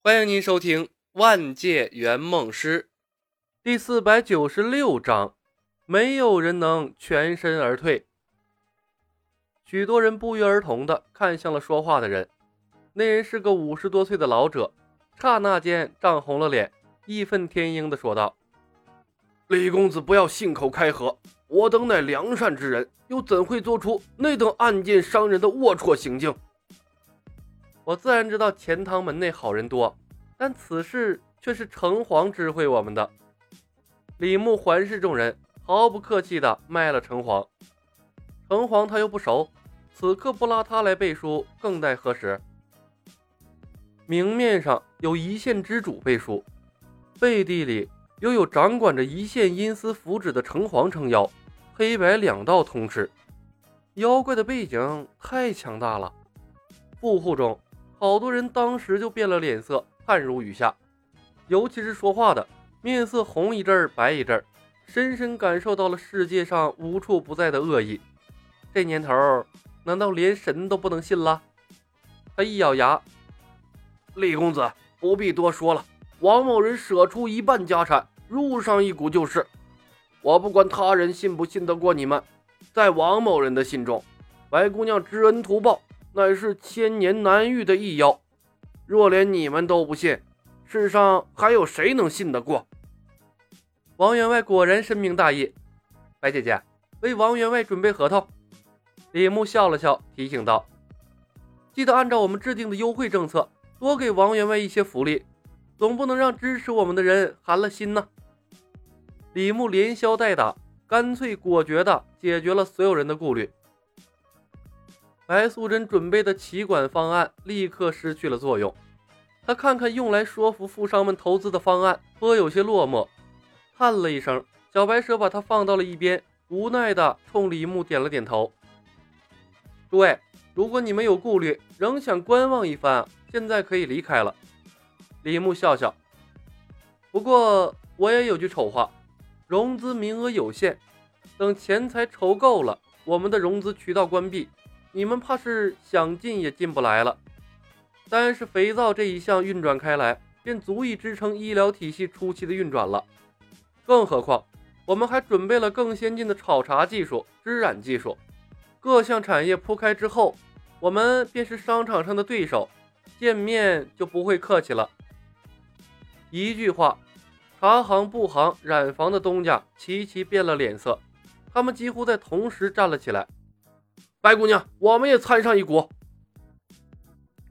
欢迎您收听《万界圆梦师》第四百九十六章。没有人能全身而退。许多人不约而同的看向了说话的人。那人是个五十多岁的老者，刹那间涨红了脸，义愤填膺的说道：“李公子，不要信口开河！我等乃良善之人，又怎会做出那等暗箭伤人的龌龊行径？”我自然知道钱塘门内好人多，但此事却是城隍知会我们的。李牧环视众人，毫不客气地卖了城隍。城隍他又不熟，此刻不拉他来背书，更待何时？明面上有一线之主背书，背地里又有掌管着一线阴司福祉的城隍撑腰，黑白两道通吃。妖怪的背景太强大了，富户中。好多人当时就变了脸色，汗如雨下，尤其是说话的，面色红一阵儿白一阵儿，深深感受到了世界上无处不在的恶意。这年头，难道连神都不能信了？他一咬牙：“李公子不必多说了，王某人舍出一半家产，入上一股就是。我不管他人信不信得过你们，在王某人的心中，白姑娘知恩图报。”乃是千年难遇的异妖，若连你们都不信，世上还有谁能信得过？王员外果然深明大义，白姐姐为王员外准备合同。李牧笑了笑，提醒道：“记得按照我们制定的优惠政策，多给王员外一些福利，总不能让支持我们的人寒了心呐。”李牧连消带打，干脆果决地解决了所有人的顾虑。白素贞准备的企管方案立刻失去了作用。她看看用来说服富商们投资的方案，颇有些落寞，叹了一声。小白蛇把它放到了一边，无奈的冲李牧点了点头：“诸位，如果你们有顾虑，仍想观望一番，现在可以离开了。”李牧笑笑：“不过我也有句丑话，融资名额有限，等钱财筹够了，我们的融资渠道关闭。”你们怕是想进也进不来了。但是肥皂这一项运转开来，便足以支撑医疗体系初期的运转了。更何况，我们还准备了更先进的炒茶技术、织染技术，各项产业铺开之后，我们便是商场上的对手，见面就不会客气了。一句话，茶行、布行、染房的东家齐齐变了脸色，他们几乎在同时站了起来。白姑娘，我们也参上一股。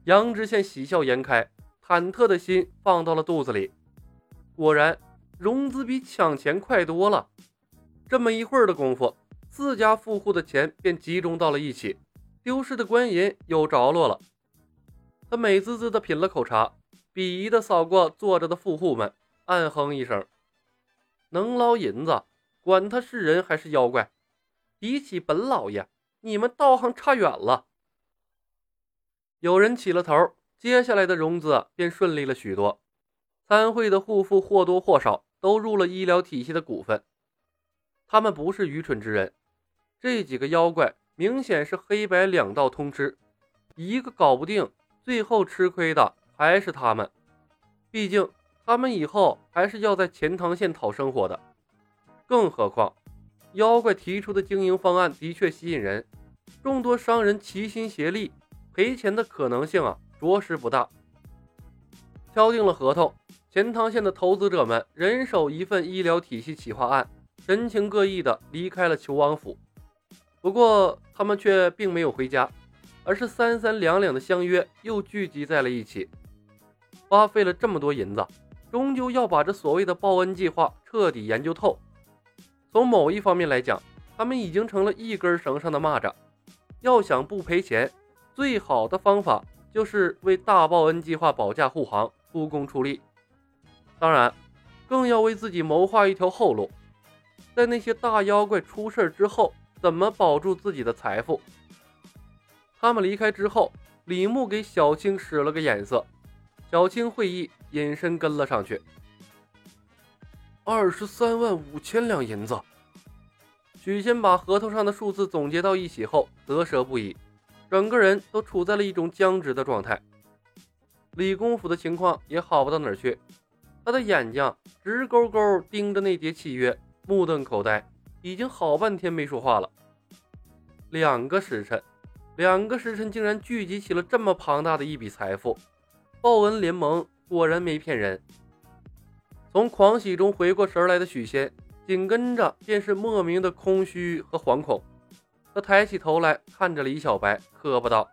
杨知县喜笑颜开，忐忑的心放到了肚子里。果然，融资比抢钱快多了。这么一会儿的功夫，四家富户的钱便集中到了一起，丢失的官银有着落了。他美滋滋的品了口茶，鄙夷的扫过坐着的富户们，暗哼一声：“能捞银子，管他是人还是妖怪，比起本老爷。”你们道行差远了。有人起了头，接下来的融资便顺利了许多。参会的户妇或多或少都入了医疗体系的股份。他们不是愚蠢之人，这几个妖怪明显是黑白两道通吃，一个搞不定，最后吃亏的还是他们。毕竟他们以后还是要在钱塘县讨生活的，更何况。妖怪提出的经营方案的确吸引人，众多商人齐心协力，赔钱的可能性啊，着实不大。敲定了合同，钱塘县的投资者们人手一份医疗体系企划案，神情各异的离开了求王府。不过他们却并没有回家，而是三三两两的相约，又聚集在了一起。花费了这么多银子，终究要把这所谓的报恩计划彻底研究透。从某一方面来讲，他们已经成了一根绳上的蚂蚱。要想不赔钱，最好的方法就是为大报恩计划保驾护航、出工出力。当然，更要为自己谋划一条后路，在那些大妖怪出事之后，怎么保住自己的财富？他们离开之后，李牧给小青使了个眼色，小青会意，隐身跟了上去。二十三万五千两银子。许仙把合同上的数字总结到一起后，得舍不已，整个人都处在了一种僵直的状态。李公甫的情况也好不到哪儿去，他的眼睛直勾勾盯着那叠契约，目瞪口呆，已经好半天没说话了。两个时辰，两个时辰竟然聚集起了这么庞大的一笔财富，报恩联盟果然没骗人。从狂喜中回过神来的许仙，紧跟着便是莫名的空虚和惶恐。他抬起头来看着李小白，磕巴道：“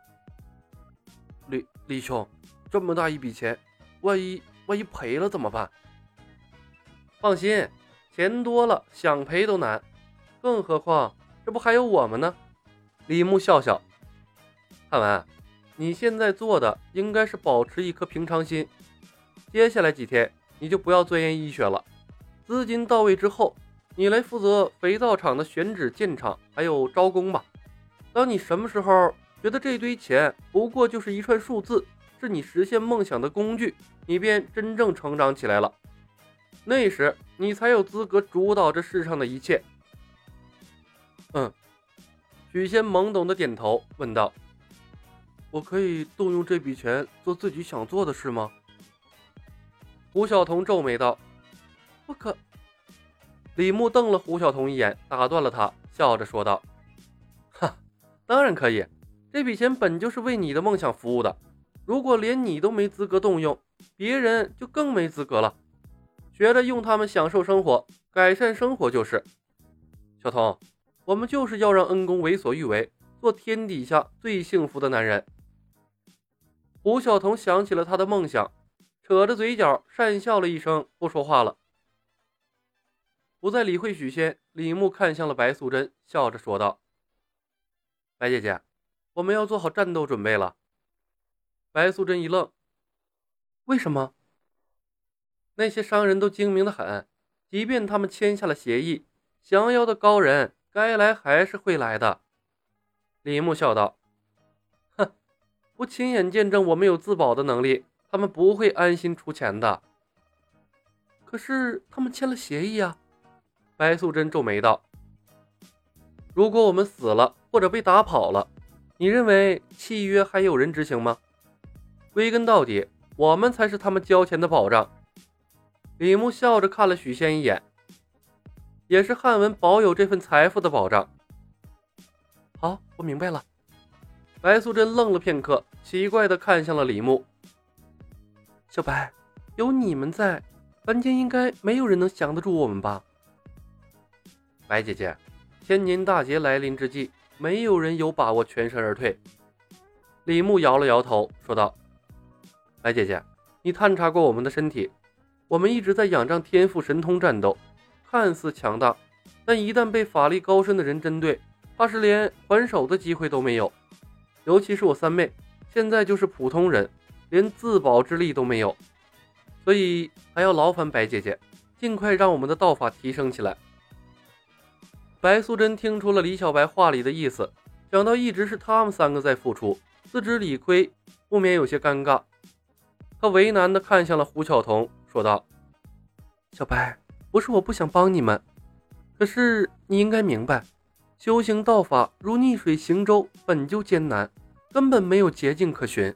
李李兄，这么大一笔钱，万一万一赔了怎么办？”放心，钱多了想赔都难，更何况这不还有我们呢？李牧笑笑，汉文，你现在做的应该是保持一颗平常心。接下来几天，你就不要钻研医学了。资金到位之后，你来负责肥皂厂的选址、建厂，还有招工吧。当你什么时候觉得这堆钱不过就是一串数字，是你实现梦想的工具，你便真正成长起来了。那时，你才有资格主导这世上的一切。嗯。许仙懵懂的点头，问道：“我可以动用这笔钱做自己想做的事吗？”胡晓彤皱眉道：“不可。”李牧瞪了胡晓彤一眼，打断了他，笑着说道：“哈，当然可以。这笔钱本就是为你的梦想服务的，如果连你都没资格动用，别人就更没资格了。学着用他们享受生活，改善生活就是。”小彤。我们就是要让恩公为所欲为，做天底下最幸福的男人。胡晓彤想起了他的梦想，扯着嘴角讪笑了一声，不说话了。不再理会许仙，李牧看向了白素贞，笑着说道：“白姐姐，我们要做好战斗准备了。”白素贞一愣：“为什么？那些商人都精明的很，即便他们签下了协议，降妖的高人。”该来还是会来的，李牧笑道：“哼，不亲眼见证我们有自保的能力，他们不会安心出钱的。可是他们签了协议啊。”白素贞皱眉道：“如果我们死了或者被打跑了，你认为契约还有人执行吗？归根到底，我们才是他们交钱的保障。”李牧笑着看了许仙一眼。也是汉文保有这份财富的保障。好，我明白了。白素贞愣了片刻，奇怪的看向了李牧。小白，有你们在，凡间应该没有人能降得住我们吧？白姐姐，千年大劫来临之际，没有人有把握全身而退。李牧摇了摇头，说道：“白姐姐，你探查过我们的身体，我们一直在仰仗天赋神通战斗。”看似强大，但一旦被法力高深的人针对，怕是连还手的机会都没有。尤其是我三妹，现在就是普通人，连自保之力都没有。所以还要劳烦白姐姐，尽快让我们的道法提升起来。白素贞听出了李小白话里的意思，想到一直是他们三个在付出，自知理亏，不免有些尴尬。他为难地看向了胡晓彤，说道：“小白。”不是我不想帮你们，可是你应该明白，修行道法如逆水行舟，本就艰难，根本没有捷径可循。